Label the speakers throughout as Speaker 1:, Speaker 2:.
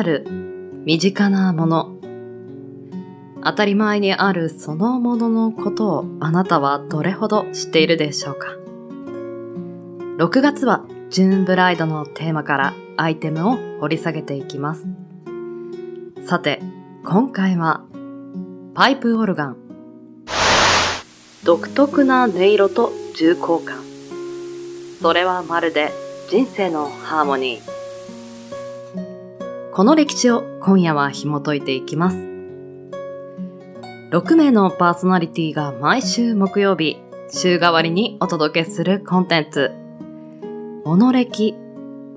Speaker 1: ある身近なもの。当たり前にあるそのもののことをあなたはどれほど知っているでしょうか ?6 月はジューンブライドのテーマからアイテムを掘り下げていきます。さて、今回はパイプオルガン。独特な音色と重厚感。それはまるで人生のハーモニー。この歴史を今夜は紐解いていきます。6名のパーソナリティが毎週木曜日、週替わりにお届けするコンテンツ。モノ歴、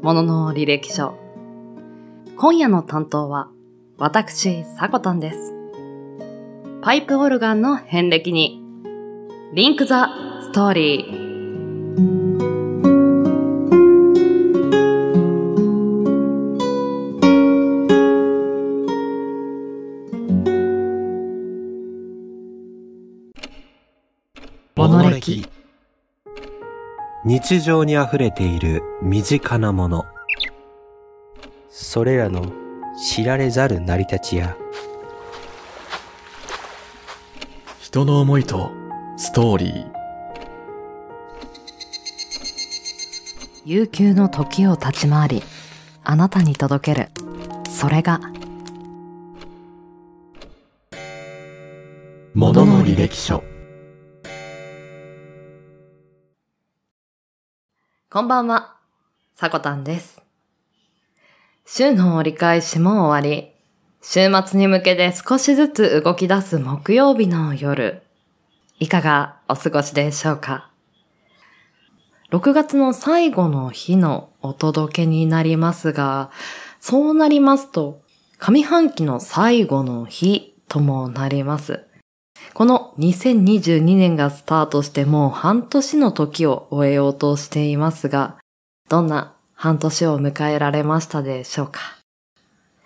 Speaker 1: ものの履歴書。今夜の担当は、私、サコタンです。パイプオルガンの遍歴に、リンクザストーリー。
Speaker 2: 日常に溢れている身近なもの。
Speaker 3: それらの知られざる成り立ちや、
Speaker 4: 人の思いとストーリー。
Speaker 1: 悠久の時を立ち回り、あなたに届ける。それが、
Speaker 4: ものの履歴書。
Speaker 1: こんばんは、さこたんです。週の折り返しも終わり、週末に向けて少しずつ動き出す木曜日の夜、いかがお過ごしでしょうか ?6 月の最後の日のお届けになりますが、そうなりますと、上半期の最後の日ともなります。この2022年がスタートしてもう半年の時を終えようとしていますが、どんな半年を迎えられましたでしょうか？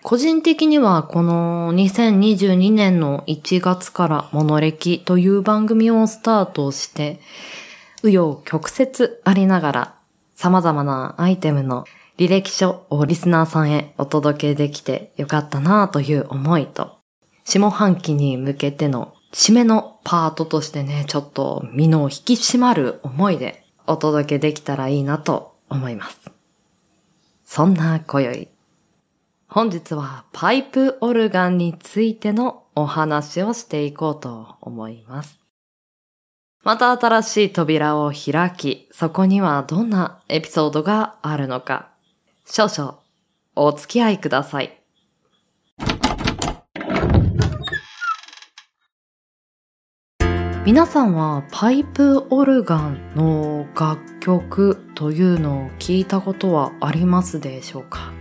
Speaker 1: 個人的にはこの2022年の1月からモノレキという番組をスタートして、紆余曲折ありながら様々なアイテムの履歴書をリスナーさんへお届けできてよかったなという思いと、下半期に向けての締めのパートとしてね、ちょっと身の引き締まる思いでお届けできたらいいなと思います。そんな今宵、本日はパイプオルガンについてのお話をしていこうと思います。また新しい扉を開き、そこにはどんなエピソードがあるのか、少々お付き合いください。皆さんはパイプオルガンの楽曲というのを聞いたことはありますでしょうか？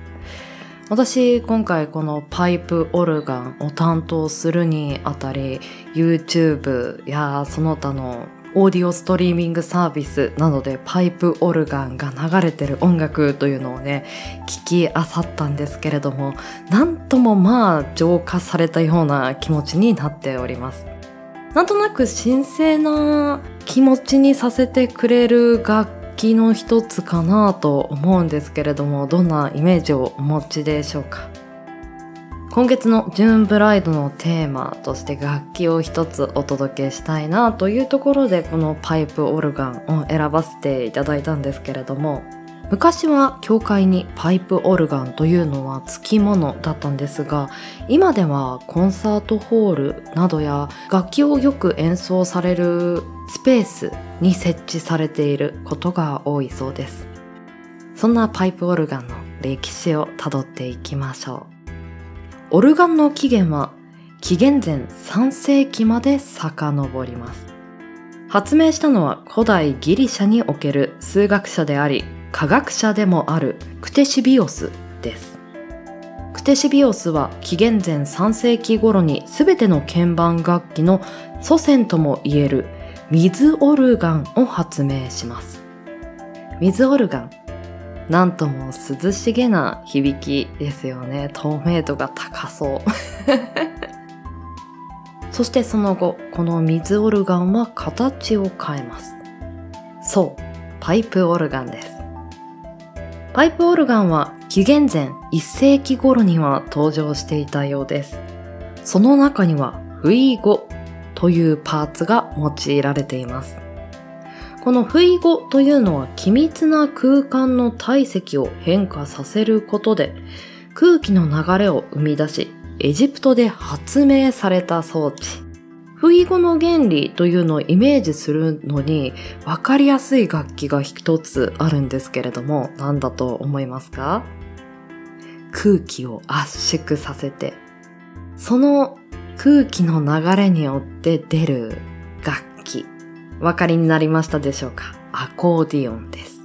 Speaker 1: 私今回このパイプオルガンを担当するにあたり YouTube やその他のオーディオストリーミングサービスなどでパイプオルガンが流れてる音楽というのをね聞きあさったんですけれどもなんともまあ浄化されたような気持ちになっております。なんとなく神聖な気持ちにさせてくれる楽器の一つかなと思うんですけれどもどんなイメージをお持ちでしょうか？今月のジューンブライドのテーマとして楽器を一つお届けしたいなというところでこのパイプオルガンを選ばせていただいたんですけれども昔は教会にパイプオルガンというのは付き物だったんですが今ではコンサートホールなどや楽器をよく演奏されるスペースに設置されていることが多いそうです。そんなパイプオルガンの歴史をたどっていきましょう。オルガンの起源は紀元前3世紀まで遡ります。発明したのは古代ギリシャにおける数学者であり科学者でもあるクテシビオスです。クテシビオスは紀元前3世紀頃に全ての鍵盤楽器の祖先ともいえる水オルガンを発明します。水オルガンなんとも涼しげな響きですよね。透明度が高そう。そしてその後この水オルガンは形を変えます。そうパイプオルガンです。パイプオルガンは紀元前1世紀頃には登場していたようです。その中には、不意語というパーツが用いられています。この不意語というのは機密な空間の体積を変化させることで空気の流れを生み出し、エジプトで発明された装置。不意語の原理というのをイメージするのに分かりやすい楽器が一つあるんですけれども何だと思いますか？空気を圧縮させて。その空気の流れによって出る楽器。わかりになりましたでしょうか？アコーディオンです。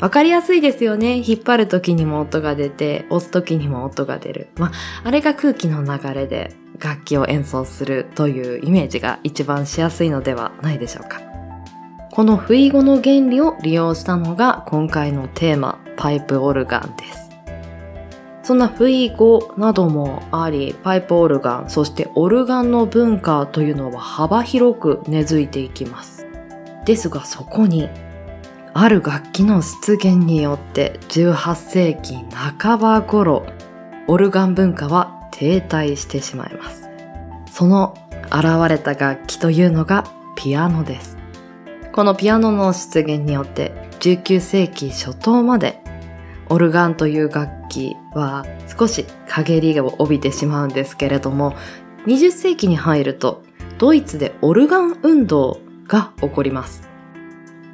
Speaker 1: わかりやすいですよね。引っ張る時にも音が出て、押す時にも音が出る。まあ、あれが空気の流れで楽器を演奏するというイメージが一番しやすいのではないでしょうか。この不意語の原理を利用したのが今回のテーマ、パイプオルガンです。そんな不意語などもあり、パイプオルガン、そしてオルガンの文化というのは幅広く根付いていきます。ですがそこにある楽器の出現によって18世紀半ば頃、オルガン文化は停滞してしまいます。その現れた楽器というのがピアノです。このピアノの出現によって19世紀初頭までオルガンという楽器は少し陰りを帯びてしまうんですけれども、20世紀に入るとドイツでオルガン運動が起こります。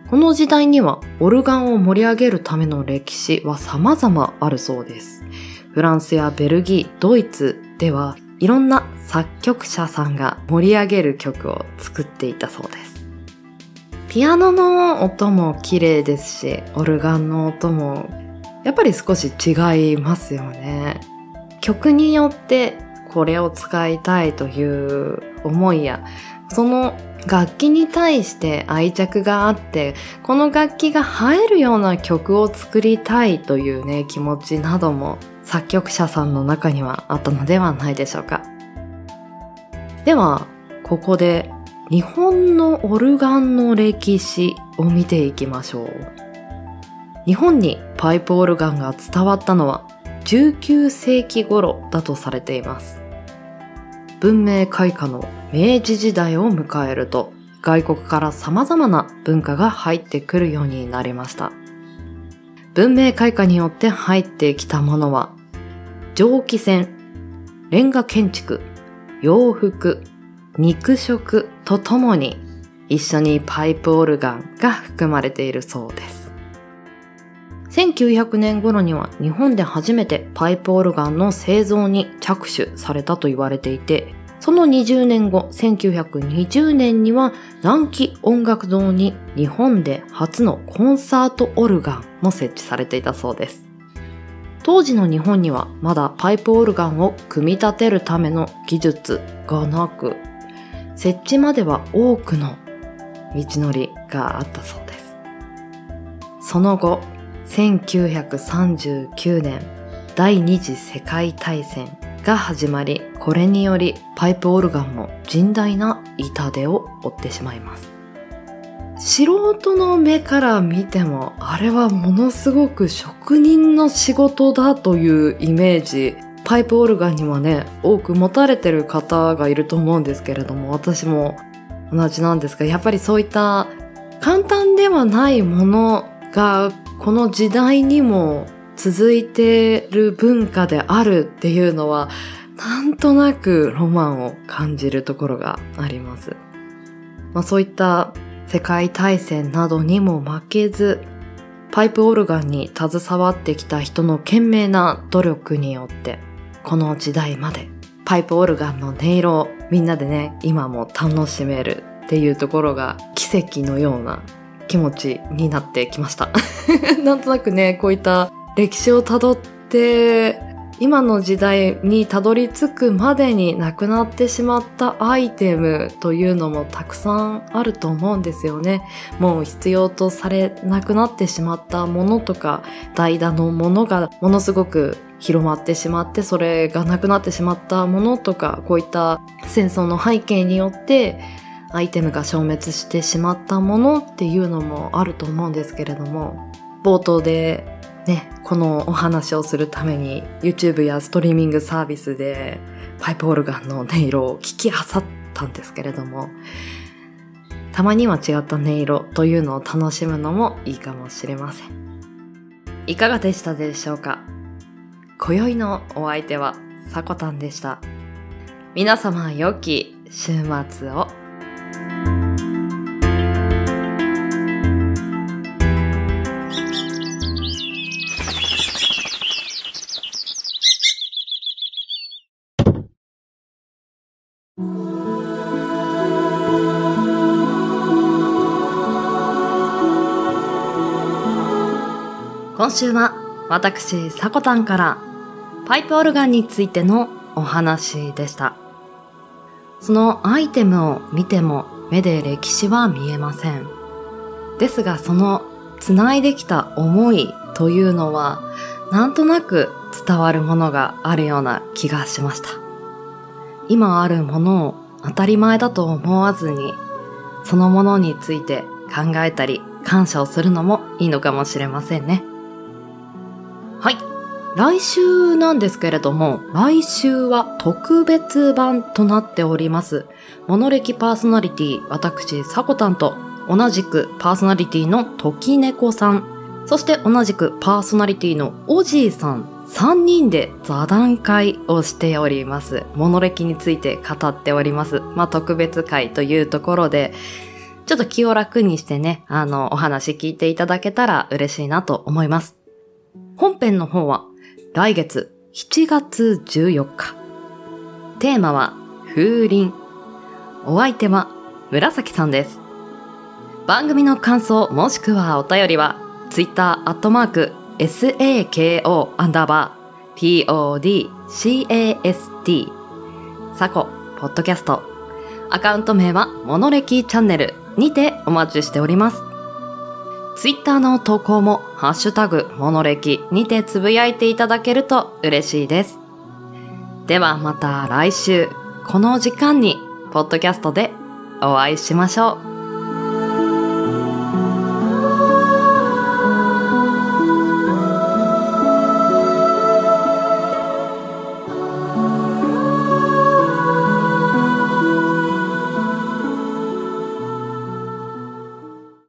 Speaker 1: この時代にはオルガンを盛り上げるための歴史は様々あるそうです。フランスやベルギー、ドイツではいろんな作曲者さんが盛り上げる曲を作っていたそうです。ピアノの音も綺麗ですし、オルガンの音もやっぱり少し違いますよね。曲によってこれを使いたいという思いや、その楽器に対して愛着があって、この楽器が映えるような曲を作りたいというね、気持ちなども作曲者さんの中にはあったのではないでしょうか。では、ここで日本のオルガンの歴史を見ていきましょう。日本にパイプオルガンが伝わったのは19世紀頃だとされています。文明開化の明治時代を迎えると外国から様々な文化が入ってくるようになりました。文明開化によって入ってきたものは蒸気船、レンガ建築、洋服、肉食とともに一緒にパイプオルガンが含まれているそうです。1900年頃には日本で初めてパイプオルガンの製造に着手されたと言われていて、その20年後、1920年には南紀音楽堂に日本で初のコンサートオルガンも設置されていたそうです。当時の日本にはまだパイプオルガンを組み立てるための技術がなく、設置までは多くの道のりがあったそうです。その後、1939年第二次世界大戦が始まり、これによりパイプオルガンも甚大な痛手を負ってしまいます。素人の目から見ても、あれはものすごく職人の仕事だというイメージ、パイプオルガンにはね、多く持たれてる方がいると思うんですけれども、私も同じなんですが、やっぱりそういった簡単ではないものがこの時代にも続いてる文化であるっていうのは、なんとなくロマンを感じるところがあります。まあそういった世界大戦などにも負けず、パイプオルガンに携わってきた人の懸命な努力によって、この時代までパイプオルガンの音色をみんなでね、今も楽しめるっていうところが奇跡のような気持ちになってきました。なんとなくね、こういった歴史をたどって、今の時代にたどり着くまでになくなってしまったアイテムというのもたくさんあると思うんですよね。もう必要とされなくなってしまったものとか、代打のものがものすごく広まってしまって、それがなくなってしまったものとか、こういった戦争の背景によって、アイテムが消滅してしまったものっていうのもあると思うんですけれども、冒頭でね、このお話をするために YouTube やストリーミングサービスでパイプオルガンの音色を聞き漁ったんですけれども、たまには違った音色というのを楽しむのもいいかもしれません。いかがでしたでしょうか？今宵のお相手はさこたんでした。皆様良き週末を。今週は私、さこたんからパイプオルガンについてのお話でした。そのアイテムを見ても目で歴史は見えません。ですがその繋いできた思いというのはなんとなく伝わるものがあるような気がしました。今あるものを当たり前だと思わずにそのものについて考えたり感謝をするのもいいのかもしれませんね。来週なんですけれども、来週は特別版となっております。モノレキパーソナリティ、私、サコタンと、同じくパーソナリティの時猫さん、そして同じくパーソナリティのおじいさん、3人で座談会をしております。モノレキについて語っております。まあ、特別会というところで、ちょっと気を楽にしてね、あの、お話聞いていただけたら嬉しいなと思います。本編の方は来月7月14日。テーマは風鈴。お相手は紫さんです。番組の感想もしくはお便りは Twitter アットマーク SAKO アンダーバー PODCAST サコポッドキャストアカウント名はモノレキチャンネルにてお待ちしております。ツイッターの投稿も、ハッシュタグ、モノレキにてつぶやいていただけると嬉しいです。ではまた来週、この時間に、ポッドキャストでお会いしましょう。